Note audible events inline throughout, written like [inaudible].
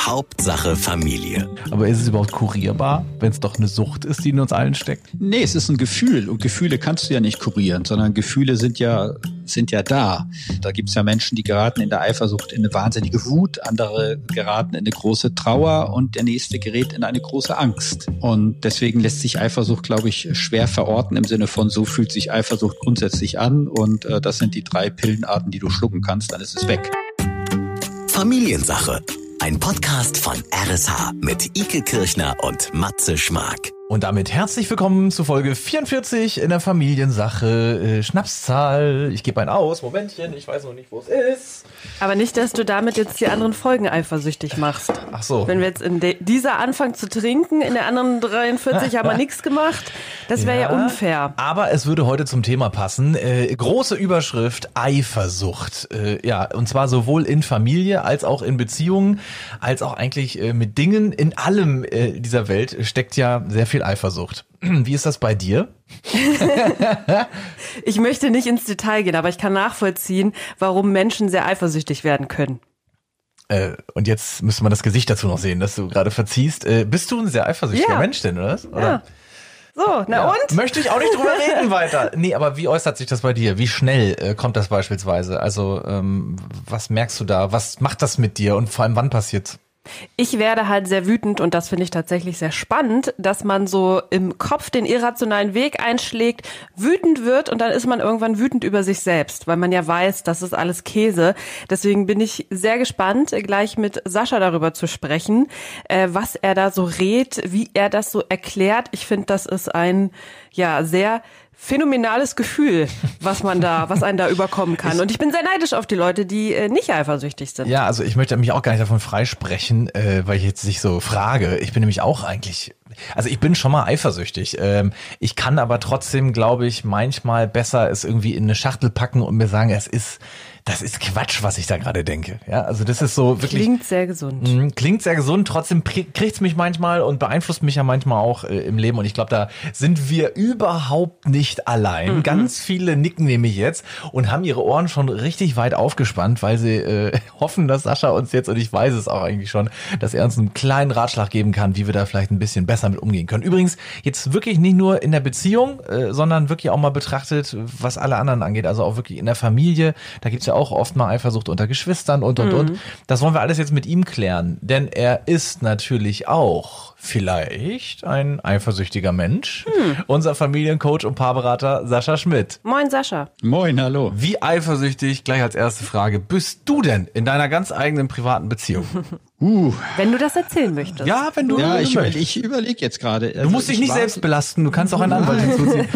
Hauptsache Familie. Aber ist es überhaupt kurierbar, wenn es doch eine Sucht ist, die in uns allen steckt? Nee, es ist ein Gefühl und Gefühle kannst du ja nicht kurieren, sondern Gefühle sind ja, sind ja da. Da gibt's ja Menschen, die geraten in der Eifersucht in eine wahnsinnige Wut, andere geraten in eine große Trauer und der nächste gerät in eine große Angst. Und deswegen lässt sich Eifersucht, glaube ich, schwer verorten im Sinne von, so fühlt sich Eifersucht grundsätzlich an und äh, das sind die drei Pillenarten, die du schlucken kannst, dann ist es weg. Familiensache. Ein Podcast von RSH mit Ike Kirchner und Matze Schmark. Und damit herzlich willkommen zu Folge 44 in der Familiensache. Äh, Schnapszahl. Ich gebe ein aus. Momentchen, ich weiß noch nicht, wo es ist. Aber nicht, dass du damit jetzt die anderen Folgen eifersüchtig machst. Ach so. Wenn wir jetzt in dieser anfangen zu trinken, in der anderen 43 haben wir [laughs] nichts gemacht, das wäre ja. ja. unfair. Aber es würde heute zum Thema passen. Äh, große Überschrift Eifersucht. Äh, ja, und zwar sowohl in Familie als auch in Beziehungen, als auch eigentlich äh, mit Dingen. In allem äh, dieser Welt steckt ja sehr viel Eifersucht. [clears throat] Wie ist das bei dir? [laughs] ich möchte nicht ins Detail gehen, aber ich kann nachvollziehen, warum Menschen sehr eifersüchtig werden können. Äh, und jetzt müsste man das Gesicht dazu noch sehen, dass du gerade verziehst. Äh, bist du ein sehr eifersüchtiger ja. Mensch denn, oder? oder? Ja. So, na ja. und? Möchte ich auch nicht drüber [laughs] reden weiter. Nee, aber wie äußert sich das bei dir? Wie schnell äh, kommt das beispielsweise? Also, ähm, was merkst du da? Was macht das mit dir? Und vor allem, wann passiert's? Ich werde halt sehr wütend und das finde ich tatsächlich sehr spannend, dass man so im Kopf den irrationalen Weg einschlägt, wütend wird und dann ist man irgendwann wütend über sich selbst, weil man ja weiß, das ist alles Käse. Deswegen bin ich sehr gespannt, gleich mit Sascha darüber zu sprechen, äh, was er da so rät, wie er das so erklärt. Ich finde, das ist ein ja sehr phänomenales Gefühl, [laughs] was man da, was einen da überkommen kann. Und ich bin sehr neidisch auf die Leute, die äh, nicht eifersüchtig sind. Ja, also ich möchte mich auch gar nicht davon freisprechen, äh, weil ich jetzt sich so frage. Ich bin nämlich auch eigentlich, also ich bin schon mal eifersüchtig. Ähm, ich kann aber trotzdem, glaube ich, manchmal besser es irgendwie in eine Schachtel packen und mir sagen, es ist das ist Quatsch, was ich da gerade denke. Ja, also das ist so wirklich. Klingt sehr gesund. Mh, klingt sehr gesund. Trotzdem kriegt's mich manchmal und beeinflusst mich ja manchmal auch äh, im Leben. Und ich glaube, da sind wir überhaupt nicht allein. Mhm. Ganz viele nicken nämlich jetzt und haben ihre Ohren schon richtig weit aufgespannt, weil sie äh, [laughs] hoffen, dass Sascha uns jetzt, und ich weiß es auch eigentlich schon, dass er uns einen kleinen Ratschlag geben kann, wie wir da vielleicht ein bisschen besser mit umgehen können. Übrigens, jetzt wirklich nicht nur in der Beziehung, äh, sondern wirklich auch mal betrachtet, was alle anderen angeht. Also auch wirklich in der Familie. Da gibt's ja auch oft mal Eifersucht unter Geschwistern und und mhm. und. Das wollen wir alles jetzt mit ihm klären, denn er ist natürlich auch vielleicht ein eifersüchtiger Mensch. Hm. Unser Familiencoach und Paarberater Sascha Schmidt. Moin Sascha. Moin, hallo. Wie eifersüchtig, gleich als erste Frage, bist du denn in deiner ganz eigenen privaten Beziehung? [laughs] Uh. Wenn du das erzählen möchtest. Ja, wenn du. Ja, ich, über, ich überlege jetzt gerade. Also du musst dich nicht selbst belasten, du kannst auch einen [laughs] Anwalt hinzuziehen.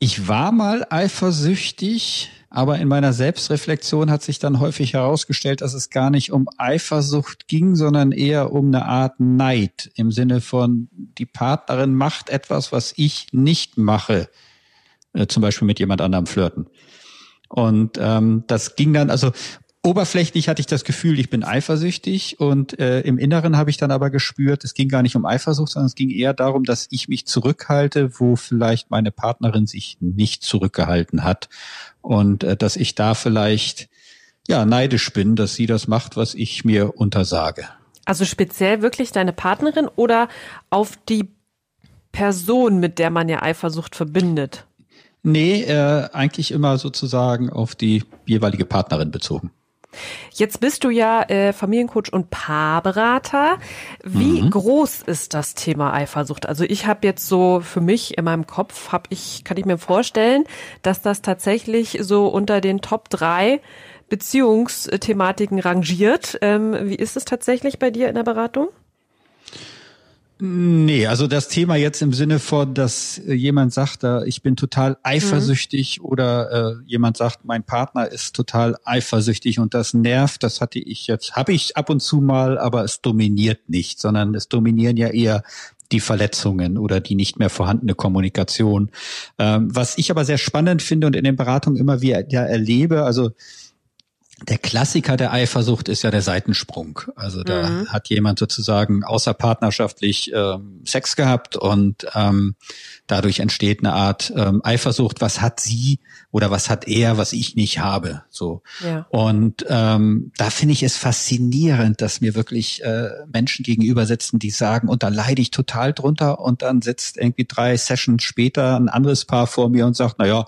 ich war mal eifersüchtig aber in meiner Selbstreflexion hat sich dann häufig herausgestellt, dass es gar nicht um Eifersucht ging, sondern eher um eine Art Neid im Sinne von, die Partnerin macht etwas, was ich nicht mache. Äh, zum Beispiel mit jemand anderem flirten. Und ähm, das ging dann, also oberflächlich hatte ich das Gefühl, ich bin eifersüchtig und äh, im Inneren habe ich dann aber gespürt, es ging gar nicht um Eifersucht, sondern es ging eher darum, dass ich mich zurückhalte, wo vielleicht meine Partnerin sich nicht zurückgehalten hat und äh, dass ich da vielleicht ja neidisch bin, dass sie das macht, was ich mir untersage. Also speziell wirklich deine Partnerin oder auf die Person, mit der man ja Eifersucht verbindet? Nee, äh, eigentlich immer sozusagen auf die jeweilige Partnerin bezogen. Jetzt bist du ja äh, Familiencoach und Paarberater. Wie mhm. groß ist das Thema Eifersucht? Also ich habe jetzt so für mich in meinem Kopf habe ich kann ich mir vorstellen, dass das tatsächlich so unter den Top drei Beziehungsthematiken rangiert. Ähm, wie ist es tatsächlich bei dir in der Beratung? Nee, also das Thema jetzt im Sinne von, dass äh, jemand sagt, äh, ich bin total eifersüchtig mhm. oder äh, jemand sagt, mein Partner ist total eifersüchtig und das nervt, das hatte ich jetzt, habe ich ab und zu mal, aber es dominiert nicht, sondern es dominieren ja eher die Verletzungen oder die nicht mehr vorhandene Kommunikation. Ähm, was ich aber sehr spannend finde und in den Beratungen immer wieder erlebe, also der Klassiker der Eifersucht ist ja der Seitensprung. Also da mhm. hat jemand sozusagen außerpartnerschaftlich ähm, Sex gehabt und ähm, dadurch entsteht eine Art ähm, Eifersucht. Was hat sie oder was hat er, was ich nicht habe? So. Ja. Und ähm, da finde ich es faszinierend, dass mir wirklich äh, Menschen gegenüber sitzen, die sagen, und da leide ich total drunter und dann sitzt irgendwie drei Sessions später ein anderes Paar vor mir und sagt, na ja,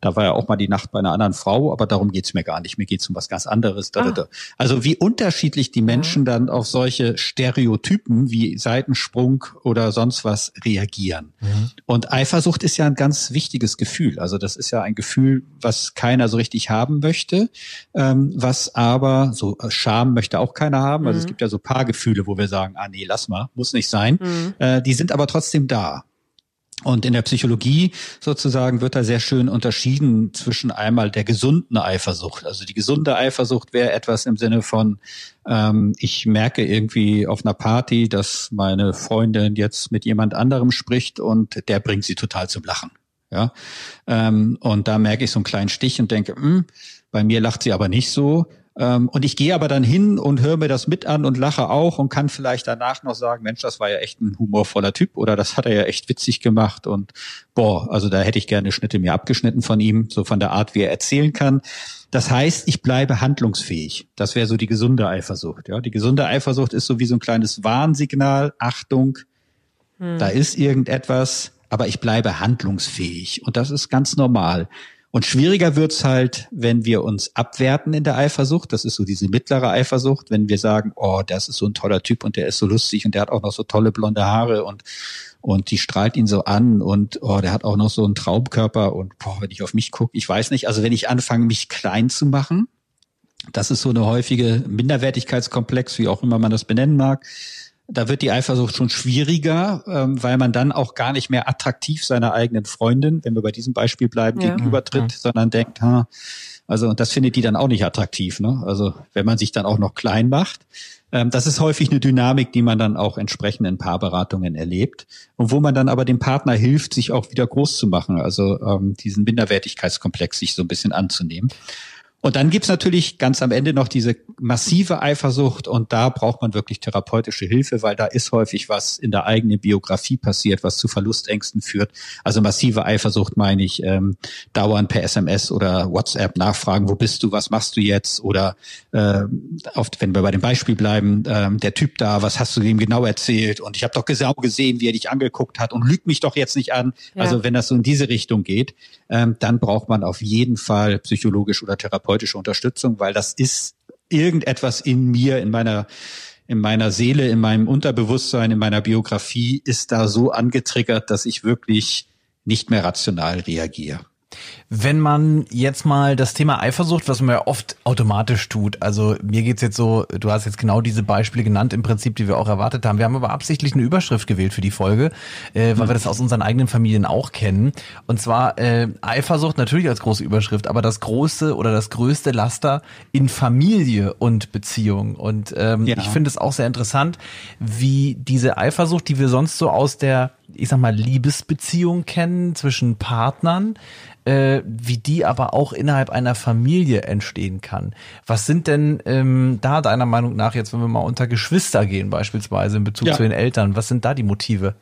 da war ja auch mal die Nacht bei einer anderen Frau, aber darum geht's mir gar nicht. Mir geht's um was ganz anderes. Ah. Also wie unterschiedlich die Menschen dann auf solche Stereotypen wie Seitensprung oder sonst was reagieren. Mhm. Und Eifersucht ist ja ein ganz wichtiges Gefühl. Also das ist ja ein Gefühl, was keiner so richtig haben möchte, ähm, was aber so äh, Scham möchte auch keiner haben. Also mhm. es gibt ja so paar Gefühle, wo wir sagen, ah nee, lass mal, muss nicht sein. Mhm. Äh, die sind aber trotzdem da. Und in der Psychologie sozusagen wird da sehr schön unterschieden zwischen einmal der gesunden Eifersucht. Also die gesunde Eifersucht wäre etwas im Sinne von, ähm, ich merke irgendwie auf einer Party, dass meine Freundin jetzt mit jemand anderem spricht und der bringt sie total zum Lachen. Ja, ähm, und da merke ich so einen kleinen Stich und denke, mh, hm, bei mir lacht sie aber nicht so. Ähm, und ich gehe aber dann hin und höre mir das mit an und lache auch und kann vielleicht danach noch sagen, Mensch, das war ja echt ein humorvoller Typ oder das hat er ja echt witzig gemacht und boah, also da hätte ich gerne Schnitte mir abgeschnitten von ihm, so von der Art, wie er erzählen kann. Das heißt, ich bleibe handlungsfähig. Das wäre so die gesunde Eifersucht. Ja, die gesunde Eifersucht ist so wie so ein kleines Warnsignal. Achtung, hm. da ist irgendetwas, aber ich bleibe handlungsfähig. Und das ist ganz normal. Und schwieriger wird's halt, wenn wir uns abwerten in der Eifersucht. Das ist so diese mittlere Eifersucht, wenn wir sagen, oh, das ist so ein toller Typ und der ist so lustig und der hat auch noch so tolle blonde Haare und und die strahlt ihn so an und oh, der hat auch noch so einen Traumkörper und boah, wenn ich auf mich gucke, ich weiß nicht, also wenn ich anfange, mich klein zu machen, das ist so eine häufige Minderwertigkeitskomplex, wie auch immer man das benennen mag da wird die Eifersucht schon schwieriger, ähm, weil man dann auch gar nicht mehr attraktiv seiner eigenen Freundin, wenn wir bei diesem Beispiel bleiben, ja. gegenübertritt, ja. sondern denkt, ha, also das findet die dann auch nicht attraktiv. Ne? Also wenn man sich dann auch noch klein macht. Ähm, das ist häufig eine Dynamik, die man dann auch entsprechend in Paarberatungen erlebt und wo man dann aber dem Partner hilft, sich auch wieder groß zu machen, also ähm, diesen Minderwertigkeitskomplex sich so ein bisschen anzunehmen. Und dann gibt's natürlich ganz am Ende noch diese massive Eifersucht und da braucht man wirklich therapeutische Hilfe, weil da ist häufig was in der eigenen Biografie passiert, was zu Verlustängsten führt. Also massive Eifersucht meine ich, ähm, dauernd per SMS oder WhatsApp nachfragen, wo bist du, was machst du jetzt? Oder äh, oft, wenn wir bei dem Beispiel bleiben, äh, der Typ da, was hast du ihm genau erzählt? Und ich habe doch genau gesehen, wie er dich angeguckt hat und lügt mich doch jetzt nicht an. Ja. Also wenn das so in diese Richtung geht, ähm, dann braucht man auf jeden Fall psychologisch oder therapeutische Unterstützung, weil das ist irgendetwas in mir, in meiner in meiner Seele, in meinem Unterbewusstsein, in meiner Biografie ist da so angetriggert, dass ich wirklich nicht mehr rational reagiere. Wenn man jetzt mal das Thema Eifersucht, was man ja oft automatisch tut, also mir geht's jetzt so, du hast jetzt genau diese Beispiele genannt, im Prinzip, die wir auch erwartet haben. Wir haben aber absichtlich eine Überschrift gewählt für die Folge, äh, weil mhm. wir das aus unseren eigenen Familien auch kennen. Und zwar äh, Eifersucht natürlich als große Überschrift, aber das große oder das größte Laster in Familie und Beziehung. Und ähm, ja. ich finde es auch sehr interessant, wie diese Eifersucht, die wir sonst so aus der, ich sag mal, Liebesbeziehung kennen zwischen Partnern, äh, wie die aber auch innerhalb einer Familie entstehen kann. Was sind denn ähm, da deiner Meinung nach jetzt, wenn wir mal unter Geschwister gehen beispielsweise in Bezug ja. zu den Eltern, was sind da die Motive?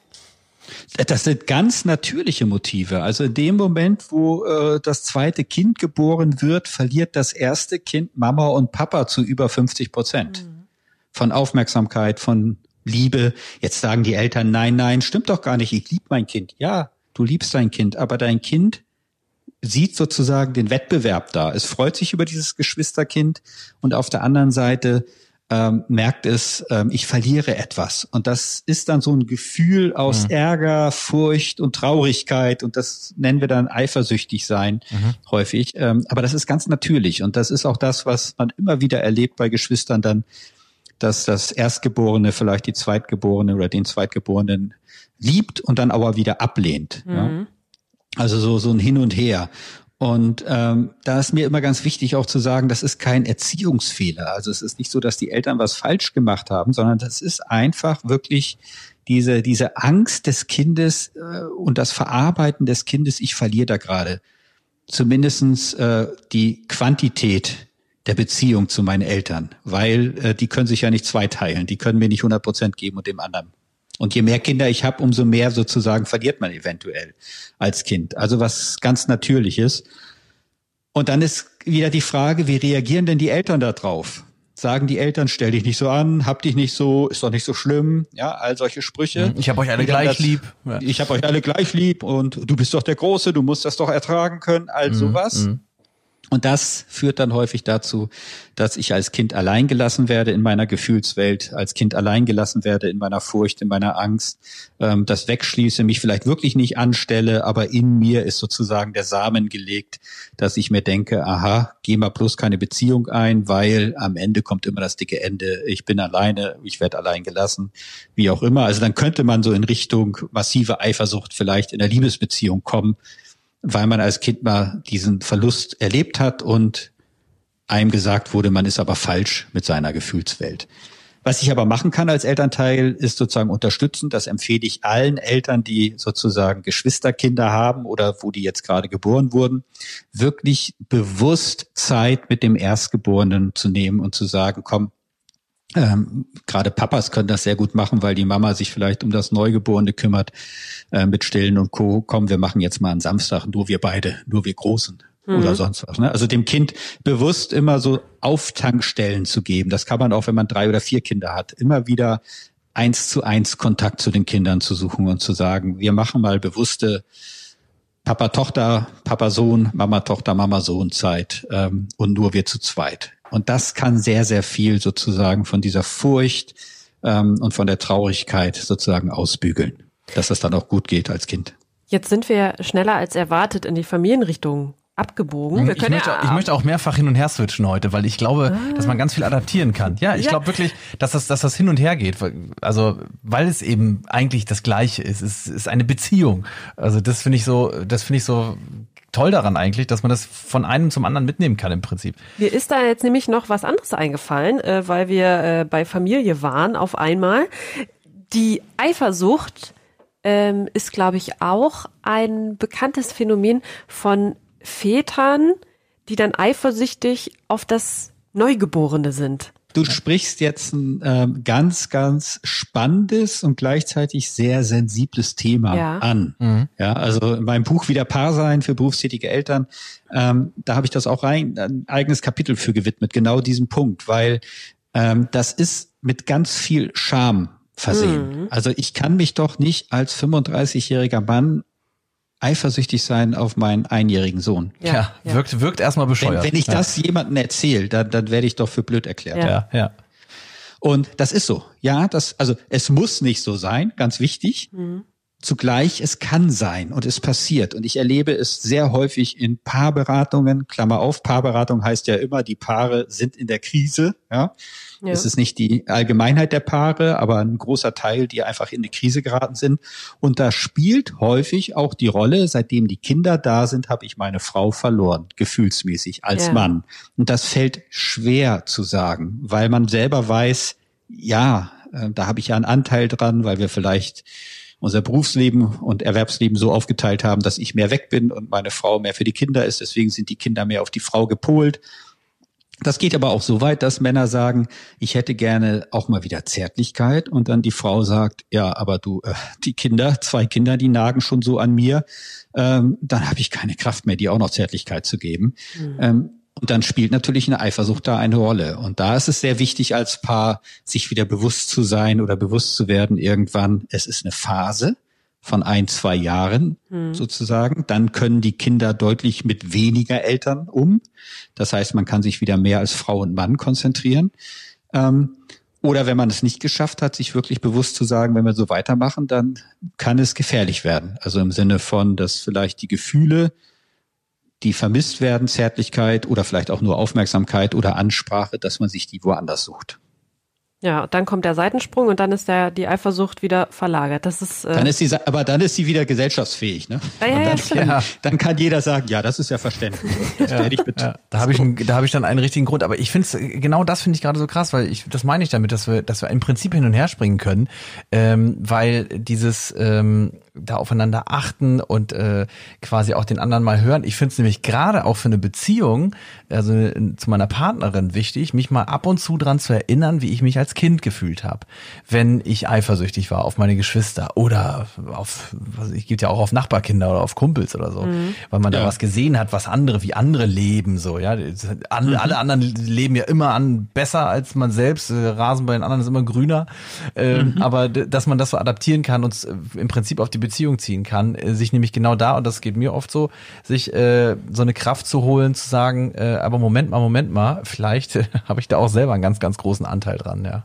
Das sind ganz natürliche Motive. Also in dem Moment, wo äh, das zweite Kind geboren wird, verliert das erste Kind Mama und Papa zu über 50 Prozent mhm. von Aufmerksamkeit, von Liebe. Jetzt sagen die Eltern, nein, nein, stimmt doch gar nicht. Ich liebe mein Kind. Ja, du liebst dein Kind, aber dein Kind sieht sozusagen den Wettbewerb da. Es freut sich über dieses Geschwisterkind und auf der anderen Seite ähm, merkt es, ähm, ich verliere etwas. Und das ist dann so ein Gefühl aus mhm. Ärger, Furcht und Traurigkeit. Und das nennen wir dann eifersüchtig sein mhm. häufig. Ähm, aber das ist ganz natürlich. Und das ist auch das, was man immer wieder erlebt bei Geschwistern dann, dass das Erstgeborene vielleicht die Zweitgeborene oder den Zweitgeborenen liebt und dann aber wieder ablehnt. Mhm. Ja? Also so, so ein Hin und Her. Und ähm, da ist mir immer ganz wichtig auch zu sagen, das ist kein Erziehungsfehler. Also es ist nicht so, dass die Eltern was falsch gemacht haben, sondern das ist einfach wirklich diese, diese Angst des Kindes äh, und das Verarbeiten des Kindes, ich verliere da gerade zumindestens äh, die Quantität der Beziehung zu meinen Eltern, weil äh, die können sich ja nicht zweiteilen, die können mir nicht 100 Prozent geben und dem anderen. Und je mehr Kinder ich habe, umso mehr sozusagen verliert man eventuell als Kind. Also was ganz Natürliches. Und dann ist wieder die Frage, wie reagieren denn die Eltern da drauf? Sagen die Eltern, stell dich nicht so an, hab dich nicht so, ist doch nicht so schlimm, ja, all solche Sprüche. Ich habe euch alle gleich das, lieb. Ja. Ich habe euch alle gleich lieb und du bist doch der Große, du musst das doch ertragen können, all mhm. sowas. Mhm. Und das führt dann häufig dazu, dass ich als Kind allein gelassen werde in meiner Gefühlswelt, als Kind allein gelassen werde in meiner Furcht, in meiner Angst, ähm, das wegschließe, mich vielleicht wirklich nicht anstelle, aber in mir ist sozusagen der Samen gelegt, dass ich mir denke, aha, geh mal bloß keine Beziehung ein, weil am Ende kommt immer das dicke Ende, ich bin alleine, ich werde allein gelassen, wie auch immer. Also dann könnte man so in Richtung massive Eifersucht vielleicht in der Liebesbeziehung kommen, weil man als Kind mal diesen Verlust erlebt hat und einem gesagt wurde, man ist aber falsch mit seiner Gefühlswelt. Was ich aber machen kann als Elternteil, ist sozusagen unterstützen. Das empfehle ich allen Eltern, die sozusagen Geschwisterkinder haben oder wo die jetzt gerade geboren wurden, wirklich bewusst Zeit mit dem Erstgeborenen zu nehmen und zu sagen, komm, ähm, Gerade Papas können das sehr gut machen, weil die Mama sich vielleicht um das Neugeborene kümmert äh, mit Stillen und Co. Komm, wir machen jetzt mal einen Samstag, nur wir beide, nur wir Großen mhm. oder sonst was. Ne? Also dem Kind bewusst immer so Auftankstellen zu geben. Das kann man auch, wenn man drei oder vier Kinder hat, immer wieder eins zu eins Kontakt zu den Kindern zu suchen und zu sagen, wir machen mal bewusste Papa Tochter, Papa Sohn, Mama Tochter, Mama Sohn Zeit ähm, und nur wir zu zweit. Und das kann sehr, sehr viel sozusagen von dieser Furcht ähm, und von der Traurigkeit sozusagen ausbügeln, dass das dann auch gut geht als Kind. Jetzt sind wir schneller als erwartet in die Familienrichtung abgebogen. Wir ich, möchte, ja, ich möchte auch mehrfach hin und her switchen heute, weil ich glaube, ah. dass man ganz viel adaptieren kann. Ja, ich ja. glaube wirklich, dass das, dass das hin und her geht. Also, weil es eben eigentlich das Gleiche ist. Es ist eine Beziehung. Also, das finde ich so, das finde ich so toll daran eigentlich, dass man das von einem zum anderen mitnehmen kann im Prinzip. Mir ist da jetzt nämlich noch was anderes eingefallen, äh, weil wir äh, bei Familie waren auf einmal. Die Eifersucht ähm, ist, glaube ich, auch ein bekanntes Phänomen von Vätern, die dann eifersüchtig auf das Neugeborene sind. Du sprichst jetzt ein ähm, ganz, ganz spannendes und gleichzeitig sehr sensibles Thema ja. an. Mhm. Ja, also in meinem Buch Wieder Paar sein für berufstätige Eltern, ähm, da habe ich das auch rein, ein eigenes Kapitel für gewidmet, genau diesen Punkt, weil ähm, das ist mit ganz viel Scham versehen. Mhm. Also ich kann mich doch nicht als 35-jähriger Mann eifersüchtig sein auf meinen einjährigen Sohn. Ja, ja. wirkt, wirkt erstmal bescheuert. Wenn, wenn ich das jemandem erzähle, dann, dann werde ich doch für blöd erklärt. Ja, ja. Und das ist so. Ja, das, also es muss nicht so sein, ganz wichtig. Mhm. Zugleich, es kann sein und es passiert. Und ich erlebe es sehr häufig in Paarberatungen. Klammer auf, Paarberatung heißt ja immer, die Paare sind in der Krise. Ja. ja. Es ist nicht die Allgemeinheit der Paare, aber ein großer Teil, die einfach in die Krise geraten sind. Und da spielt häufig auch die Rolle, seitdem die Kinder da sind, habe ich meine Frau verloren, gefühlsmäßig als ja. Mann. Und das fällt schwer zu sagen, weil man selber weiß, ja, äh, da habe ich ja einen Anteil dran, weil wir vielleicht unser Berufsleben und Erwerbsleben so aufgeteilt haben, dass ich mehr weg bin und meine Frau mehr für die Kinder ist. Deswegen sind die Kinder mehr auf die Frau gepolt. Das geht aber auch so weit, dass Männer sagen, ich hätte gerne auch mal wieder Zärtlichkeit und dann die Frau sagt, ja, aber du, äh, die Kinder, zwei Kinder, die nagen schon so an mir, ähm, dann habe ich keine Kraft mehr, die auch noch Zärtlichkeit zu geben. Mhm. Ähm, und dann spielt natürlich eine Eifersucht da eine Rolle. Und da ist es sehr wichtig, als Paar sich wieder bewusst zu sein oder bewusst zu werden, irgendwann, es ist eine Phase von ein, zwei Jahren hm. sozusagen. Dann können die Kinder deutlich mit weniger Eltern um. Das heißt, man kann sich wieder mehr als Frau und Mann konzentrieren. Ähm, oder wenn man es nicht geschafft hat, sich wirklich bewusst zu sagen, wenn wir so weitermachen, dann kann es gefährlich werden. Also im Sinne von, dass vielleicht die Gefühle die vermisst werden, Zärtlichkeit oder vielleicht auch nur Aufmerksamkeit oder Ansprache, dass man sich die woanders sucht. Ja, dann kommt der Seitensprung und dann ist der, die Eifersucht wieder verlagert. Das ist, äh dann ist sie, aber dann ist sie wieder gesellschaftsfähig, ne? Ja, ja, dann, ja, ja, dann kann jeder sagen, ja, das ist ja verständlich. [laughs] Das ja, ich mit. Ja, da habe ich, einen, da habe ich dann einen richtigen Grund. Aber ich finde es, genau das finde ich gerade so krass, weil ich, das meine ich damit, dass wir, dass wir im Prinzip hin und her springen können, ähm, weil dieses, ähm, da aufeinander achten und äh, quasi auch den anderen mal hören. Ich finde es nämlich gerade auch für eine Beziehung, also zu meiner Partnerin wichtig, mich mal ab und zu dran zu erinnern, wie ich mich als Kind gefühlt habe, wenn ich eifersüchtig war auf meine Geschwister oder auf, was ich geht ja auch auf Nachbarkinder oder auf Kumpels oder so, mhm. weil man da ja. was gesehen hat, was andere, wie andere leben so, ja. Alle, mhm. alle anderen leben ja immer an besser als man selbst. Rasen bei den anderen ist immer grüner, ähm, mhm. aber dass man das so adaptieren kann und im Prinzip auf die Beziehung ziehen kann, äh, sich nämlich genau da und das geht mir oft so, sich äh, so eine Kraft zu holen, zu sagen, äh, aber Moment mal, Moment mal, vielleicht [laughs] äh, habe ich da auch selber einen ganz, ganz großen Anteil dran, ja.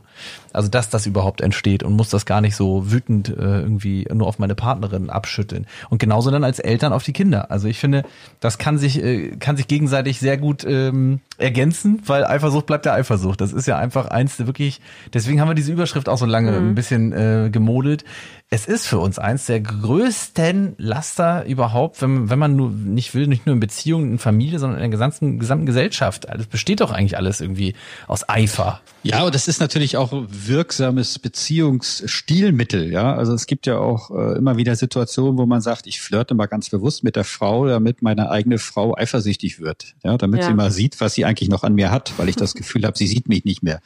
Also dass das überhaupt entsteht und muss das gar nicht so wütend äh, irgendwie nur auf meine Partnerin abschütteln. Und genauso dann als Eltern auf die Kinder. Also ich finde, das kann sich, äh, kann sich gegenseitig sehr gut ähm, ergänzen, weil Eifersucht bleibt ja Eifersucht. Das ist ja einfach eins wirklich, deswegen haben wir diese Überschrift auch so lange mhm. ein bisschen äh, gemodelt es ist für uns eins der größten Laster überhaupt, wenn, wenn man nur nicht will, nicht nur in Beziehungen, in Familie, sondern in der gesamten, gesamten Gesellschaft. Es besteht doch eigentlich alles irgendwie aus Eifer. Ja, und das ist natürlich auch wirksames Beziehungsstilmittel, ja. Also es gibt ja auch äh, immer wieder Situationen, wo man sagt, ich flirte mal ganz bewusst mit der Frau, damit meine eigene Frau eifersüchtig wird. Ja, damit ja. sie mal sieht, was sie eigentlich noch an mir hat, weil ich das [laughs] Gefühl habe, sie sieht mich nicht mehr.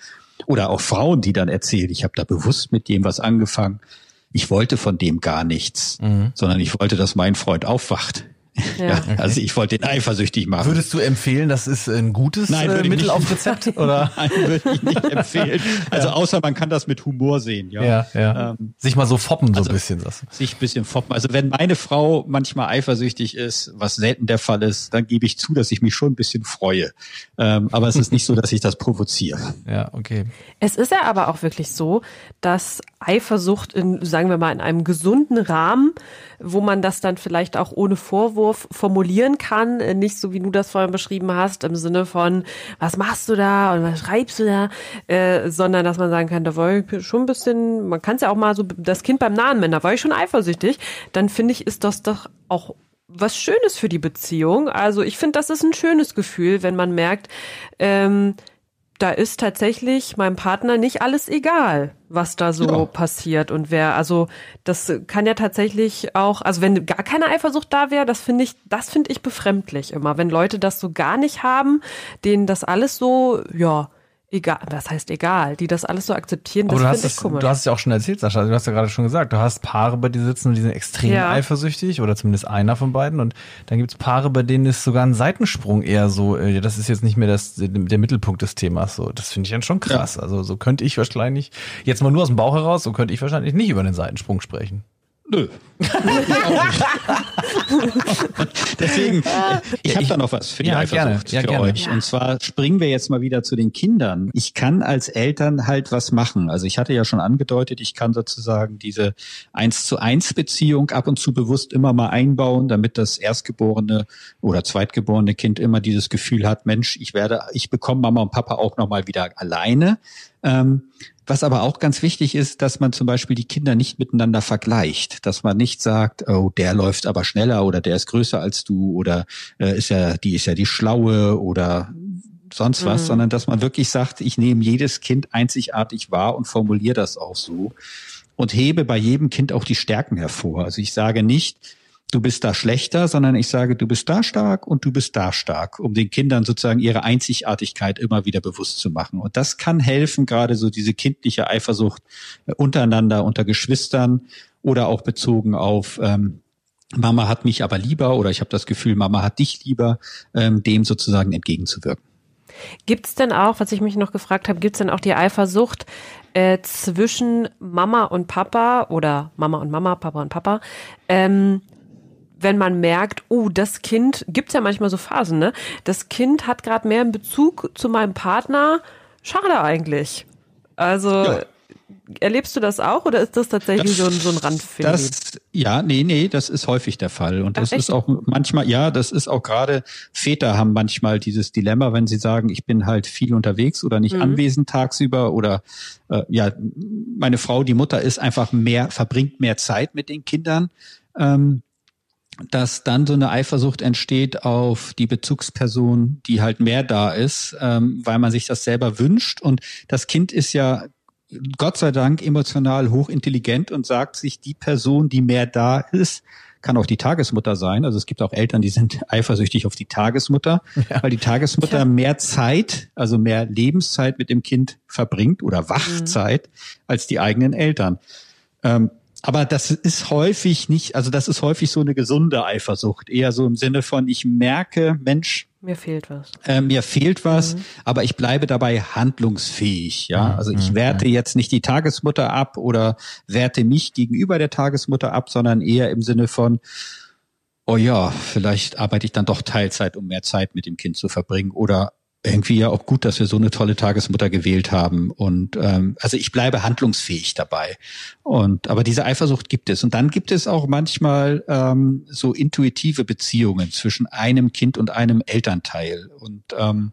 Oder auch Frauen, die dann erzählen, ich habe da bewusst mit dem was angefangen ich wollte von dem gar nichts, mhm. sondern ich wollte, dass mein Freund aufwacht. Ja. ja. also ich wollte den eifersüchtig machen. Würdest du empfehlen, das ist ein gutes Nein, äh, Mittel auf Rezept? [laughs] Oder? Nein, würde ich nicht empfehlen. Also ja. außer man kann das mit Humor sehen. Ja, ja, ja. Ähm, sich mal so foppen so also ein bisschen. Das. Sich ein bisschen foppen. Also wenn meine Frau manchmal eifersüchtig ist, was selten der Fall ist, dann gebe ich zu, dass ich mich schon ein bisschen freue. Ähm, aber es ist nicht so, dass ich das provoziere. Ja, okay. Es ist ja aber auch wirklich so, dass Eifersucht in, sagen wir mal, in einem gesunden Rahmen, wo man das dann vielleicht auch ohne Vorwurf formulieren kann, äh, nicht so wie du das vorhin beschrieben hast, im Sinne von, was machst du da und was schreibst du da, äh, sondern dass man sagen kann, da war ich schon ein bisschen, man kann es ja auch mal so das Kind beim Namen nennen, da war ich schon eifersüchtig, dann finde ich, ist das doch auch was Schönes für die Beziehung. Also ich finde, das ist ein schönes Gefühl, wenn man merkt, ähm, da ist tatsächlich meinem Partner nicht alles egal, was da so ja. passiert und wer, also das kann ja tatsächlich auch, also wenn gar keine Eifersucht da wäre, das finde ich, das finde ich befremdlich immer, wenn Leute das so gar nicht haben, denen das alles so, ja, egal, was heißt egal, die das alles so akzeptieren, das finde ich komisch. Du hast es ja auch schon erzählt, Sascha, du hast ja gerade schon gesagt, du hast Paare, bei dir sitzen, die sind extrem ja. eifersüchtig oder zumindest einer von beiden und dann gibt es Paare, bei denen ist sogar ein Seitensprung eher so, äh, das ist jetzt nicht mehr das, der Mittelpunkt des Themas, so, das finde ich dann schon krass, ja. also so könnte ich wahrscheinlich, jetzt mal nur aus dem Bauch heraus, so könnte ich wahrscheinlich nicht über den Seitensprung sprechen. Nö. [laughs] Deswegen, ich habe da noch was für die ja, Eifersucht gerne. Ja, für gerne. euch. Und zwar springen wir jetzt mal wieder zu den Kindern. Ich kann als Eltern halt was machen. Also ich hatte ja schon angedeutet, ich kann sozusagen diese eins zu eins Beziehung ab und zu bewusst immer mal einbauen, damit das erstgeborene oder zweitgeborene Kind immer dieses Gefühl hat, Mensch, ich werde, ich bekomme Mama und Papa auch noch mal wieder alleine. Ähm, was aber auch ganz wichtig ist, dass man zum Beispiel die Kinder nicht miteinander vergleicht, dass man nicht sagt, oh, der läuft aber schneller oder der ist größer als du oder äh, ist ja, die ist ja die Schlaue oder sonst was, mhm. sondern dass man wirklich sagt, ich nehme jedes Kind einzigartig wahr und formuliere das auch so und hebe bei jedem Kind auch die Stärken hervor. Also ich sage nicht, du bist da schlechter, sondern ich sage, du bist da stark und du bist da stark, um den Kindern sozusagen ihre Einzigartigkeit immer wieder bewusst zu machen. Und das kann helfen, gerade so diese kindliche Eifersucht äh, untereinander, unter Geschwistern oder auch bezogen auf ähm, Mama hat mich aber lieber oder ich habe das Gefühl, Mama hat dich lieber, ähm, dem sozusagen entgegenzuwirken. Gibt's denn auch, was ich mich noch gefragt habe, gibt's denn auch die Eifersucht äh, zwischen Mama und Papa oder Mama und Mama, Papa und Papa, ähm, wenn man merkt, oh, das Kind, gibt's ja manchmal so Phasen, ne? Das Kind hat gerade mehr einen Bezug zu meinem Partner. Schade eigentlich. Also ja. erlebst du das auch oder ist das tatsächlich das, so ein, so ein Randphänomen? Das, ja, nee, nee, das ist häufig der Fall. Und das Ach, ist auch manchmal, ja, das ist auch gerade, Väter haben manchmal dieses Dilemma, wenn sie sagen, ich bin halt viel unterwegs oder nicht mhm. anwesend tagsüber oder äh, ja, meine Frau, die Mutter ist einfach mehr, verbringt mehr Zeit mit den Kindern. Ähm, dass dann so eine Eifersucht entsteht auf die Bezugsperson, die halt mehr da ist, ähm, weil man sich das selber wünscht. Und das Kind ist ja Gott sei Dank emotional hochintelligent und sagt sich, die Person, die mehr da ist, kann auch die Tagesmutter sein. Also es gibt auch Eltern, die sind [laughs] eifersüchtig auf die Tagesmutter, ja. weil die Tagesmutter ja. mehr Zeit, also mehr Lebenszeit mit dem Kind verbringt oder Wachzeit mhm. als die eigenen Eltern. Ähm, aber das ist häufig nicht, also das ist häufig so eine gesunde Eifersucht, eher so im Sinne von, ich merke, Mensch, mir fehlt was. Äh, mir fehlt was, mhm. aber ich bleibe dabei handlungsfähig. Ja, mhm. also ich mhm. werte jetzt nicht die Tagesmutter ab oder werte mich gegenüber der Tagesmutter ab, sondern eher im Sinne von, oh ja, vielleicht arbeite ich dann doch Teilzeit, um mehr Zeit mit dem Kind zu verbringen oder irgendwie ja auch gut, dass wir so eine tolle Tagesmutter gewählt haben. Und ähm, also ich bleibe handlungsfähig dabei. Und aber diese Eifersucht gibt es. Und dann gibt es auch manchmal ähm, so intuitive Beziehungen zwischen einem Kind und einem Elternteil. Und ähm,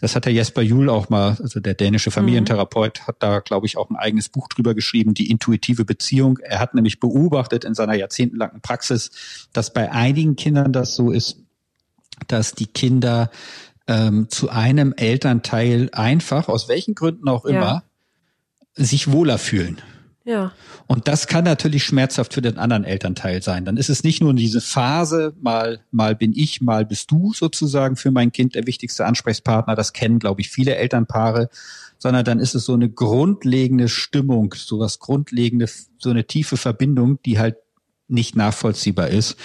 das hat der Jesper Juhl auch mal, also der dänische Familientherapeut, mhm. hat da, glaube ich, auch ein eigenes Buch drüber geschrieben, die intuitive Beziehung. Er hat nämlich beobachtet in seiner jahrzehntelangen Praxis, dass bei einigen Kindern das so ist, dass die Kinder ähm, zu einem Elternteil einfach, aus welchen Gründen auch immer, ja. sich wohler fühlen. Ja. Und das kann natürlich schmerzhaft für den anderen Elternteil sein. Dann ist es nicht nur diese Phase, mal, mal bin ich, mal bist du sozusagen für mein Kind der wichtigste Ansprechpartner. Das kennen, glaube ich, viele Elternpaare, sondern dann ist es so eine grundlegende Stimmung, so was grundlegende, so eine tiefe Verbindung, die halt nicht nachvollziehbar ist.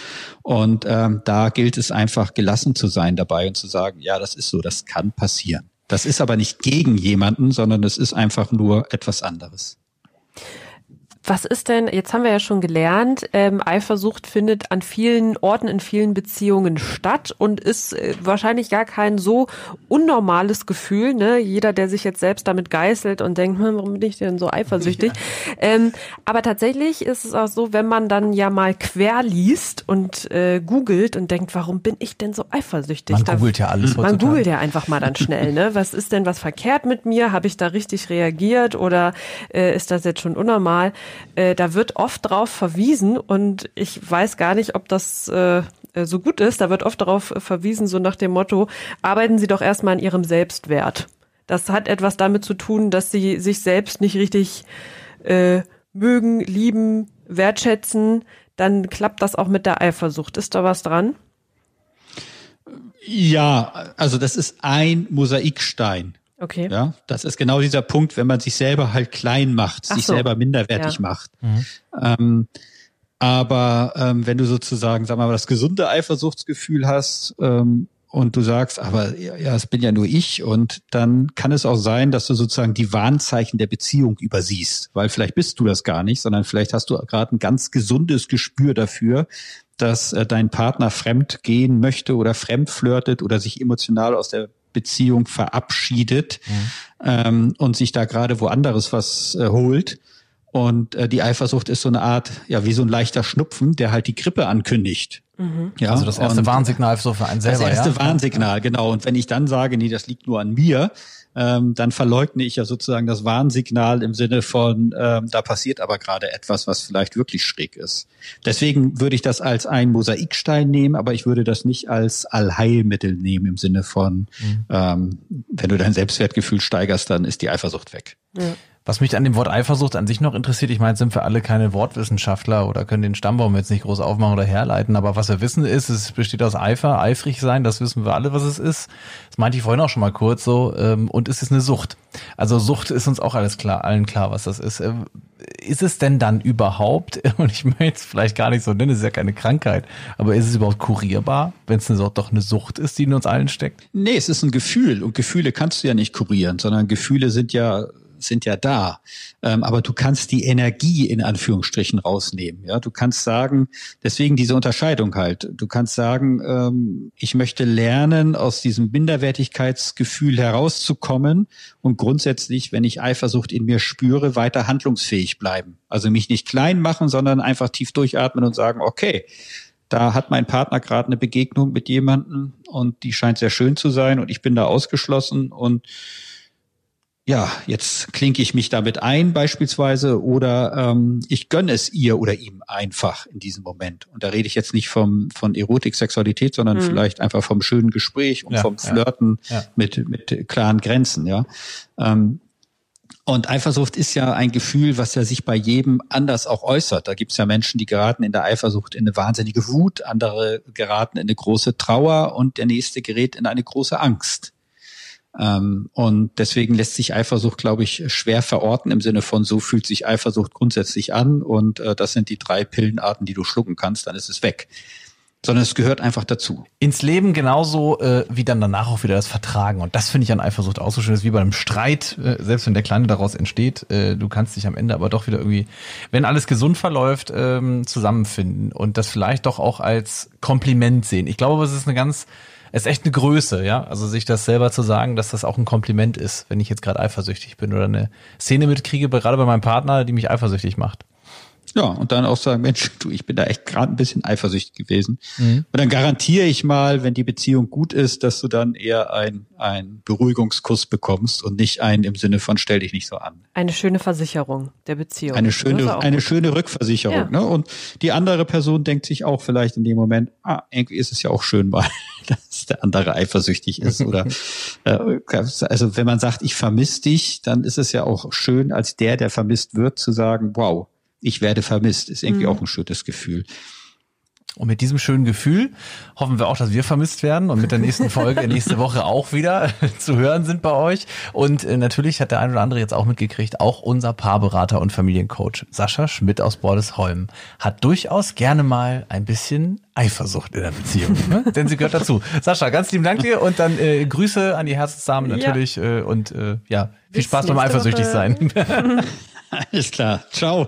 Und ähm, da gilt es einfach gelassen zu sein dabei und zu sagen, ja, das ist so, das kann passieren. Das ist aber nicht gegen jemanden, sondern es ist einfach nur etwas anderes. Was ist denn, jetzt haben wir ja schon gelernt, ähm, Eifersucht findet an vielen Orten, in vielen Beziehungen statt und ist äh, wahrscheinlich gar kein so unnormales Gefühl. Ne? Jeder, der sich jetzt selbst damit geißelt und denkt, hm, warum bin ich denn so eifersüchtig? Ja. Ähm, aber tatsächlich ist es auch so, wenn man dann ja mal quer liest und äh, googelt und denkt, warum bin ich denn so eifersüchtig? Man googelt ja alles Man googelt ja einfach mal dann schnell. Ne? [laughs] Was ist denn was verkehrt mit mir? Habe ich da richtig reagiert oder äh, ist das jetzt schon unnormal? Äh, da wird oft drauf verwiesen und ich weiß gar nicht, ob das äh, so gut ist. Da wird oft darauf verwiesen, so nach dem Motto, arbeiten Sie doch erstmal an Ihrem Selbstwert. Das hat etwas damit zu tun, dass Sie sich selbst nicht richtig äh, mögen, lieben, wertschätzen. Dann klappt das auch mit der Eifersucht. Ist da was dran? Ja, also das ist ein Mosaikstein. Okay. Ja, das ist genau dieser Punkt, wenn man sich selber halt klein macht, Ach sich so. selber minderwertig ja. macht. Mhm. Ähm, aber ähm, wenn du sozusagen, sag mal, das gesunde Eifersuchtsgefühl hast ähm, und du sagst, aber ja, es bin ja nur ich und dann kann es auch sein, dass du sozusagen die Warnzeichen der Beziehung übersiehst, weil vielleicht bist du das gar nicht, sondern vielleicht hast du gerade ein ganz gesundes Gespür dafür, dass äh, dein Partner fremd gehen möchte oder fremd flirtet oder sich emotional aus der Beziehung verabschiedet mhm. ähm, und sich da gerade woanders was äh, holt. Und äh, die Eifersucht ist so eine Art, ja, wie so ein leichter Schnupfen, der halt die Grippe ankündigt. Mhm. Ja, also das erste Warnsignal so für einen selber. Das erste ja? Warnsignal, genau. Und wenn ich dann sage, nee, das liegt nur an mir, ähm, dann verleugne ich ja sozusagen das Warnsignal im Sinne von, ähm, da passiert aber gerade etwas, was vielleicht wirklich schräg ist. Deswegen würde ich das als ein Mosaikstein nehmen, aber ich würde das nicht als Allheilmittel nehmen im Sinne von, mhm. ähm, wenn du dein Selbstwertgefühl steigerst, dann ist die Eifersucht weg. Ja. Was mich an dem Wort Eifersucht an sich noch interessiert, ich meine, sind wir alle keine Wortwissenschaftler oder können den Stammbaum jetzt nicht groß aufmachen oder herleiten, aber was wir wissen ist, es besteht aus Eifer, eifrig sein, das wissen wir alle, was es ist. Das meinte ich vorhin auch schon mal kurz so, ähm, und es ist eine Sucht. Also Sucht ist uns auch alles klar, allen klar, was das ist. Ähm, ist es denn dann überhaupt, [laughs] und ich meine es vielleicht gar nicht so nennen, es ist ja keine Krankheit, aber ist es überhaupt kurierbar, wenn es doch eine Sucht ist, die in uns allen steckt? Nee, es ist ein Gefühl und Gefühle kannst du ja nicht kurieren, sondern Gefühle sind ja sind ja da. Ähm, aber du kannst die Energie in Anführungsstrichen rausnehmen. Ja, du kannst sagen, deswegen diese Unterscheidung halt. Du kannst sagen, ähm, ich möchte lernen, aus diesem Minderwertigkeitsgefühl herauszukommen und grundsätzlich, wenn ich Eifersucht in mir spüre, weiter handlungsfähig bleiben. Also mich nicht klein machen, sondern einfach tief durchatmen und sagen, okay, da hat mein Partner gerade eine Begegnung mit jemandem und die scheint sehr schön zu sein und ich bin da ausgeschlossen und ja, jetzt klinke ich mich damit ein beispielsweise oder ähm, ich gönne es ihr oder ihm einfach in diesem Moment. Und da rede ich jetzt nicht vom von Erotik, Sexualität, sondern mhm. vielleicht einfach vom schönen Gespräch und ja, vom Flirten ja, ja. mit mit klaren Grenzen, ja. Ähm, Und Eifersucht ist ja ein Gefühl, was ja sich bei jedem anders auch äußert. Da gibt es ja Menschen, die geraten in der Eifersucht in eine wahnsinnige Wut, andere geraten in eine große Trauer und der nächste gerät in eine große Angst. Ähm, und deswegen lässt sich Eifersucht, glaube ich, schwer verorten im Sinne von, so fühlt sich Eifersucht grundsätzlich an und äh, das sind die drei Pillenarten, die du schlucken kannst, dann ist es weg sondern es gehört einfach dazu. Ins Leben genauso äh, wie dann danach auch wieder das Vertragen. Und das finde ich an Eifersucht auch so schön, das ist wie bei einem Streit, äh, selbst wenn der Kleine daraus entsteht, äh, du kannst dich am Ende aber doch wieder irgendwie, wenn alles gesund verläuft, ähm, zusammenfinden und das vielleicht doch auch als Kompliment sehen. Ich glaube, es ist eine ganz, ist echt eine Größe, ja. Also sich das selber zu sagen, dass das auch ein Kompliment ist, wenn ich jetzt gerade eifersüchtig bin oder eine Szene mitkriege, gerade bei meinem Partner, die mich eifersüchtig macht. Ja, und dann auch sagen, Mensch, du, ich bin da echt gerade ein bisschen eifersüchtig gewesen. Mhm. Und dann garantiere ich mal, wenn die Beziehung gut ist, dass du dann eher ein, ein Beruhigungskuss bekommst und nicht einen im Sinne von stell dich nicht so an. Eine schöne Versicherung der Beziehung. Eine schöne, eine schöne Rückversicherung. Ja. Ne? Und die andere Person denkt sich auch vielleicht in dem Moment, ah, irgendwie ist es ja auch schön mal, [laughs] dass der andere eifersüchtig ist. Oder [laughs] äh, also wenn man sagt, ich vermisse dich, dann ist es ja auch schön, als der, der vermisst wird, zu sagen, wow, ich werde vermisst, ist irgendwie mhm. auch ein schönes Gefühl. Und mit diesem schönen Gefühl hoffen wir auch, dass wir vermisst werden und mit der nächsten Folge [laughs] nächste Woche auch wieder [laughs] zu hören sind bei euch. Und äh, natürlich hat der ein oder andere jetzt auch mitgekriegt, auch unser Paarberater und Familiencoach Sascha Schmidt aus Bordesholm hat durchaus gerne mal ein bisschen Eifersucht in der Beziehung, ne? [laughs] denn sie gehört dazu. Sascha, ganz lieben Dank dir und dann äh, Grüße an die Herzensdamen natürlich ja. äh, und äh, ja, viel Bis Spaß beim eifersüchtig Woche. sein. Alles klar. Ciao.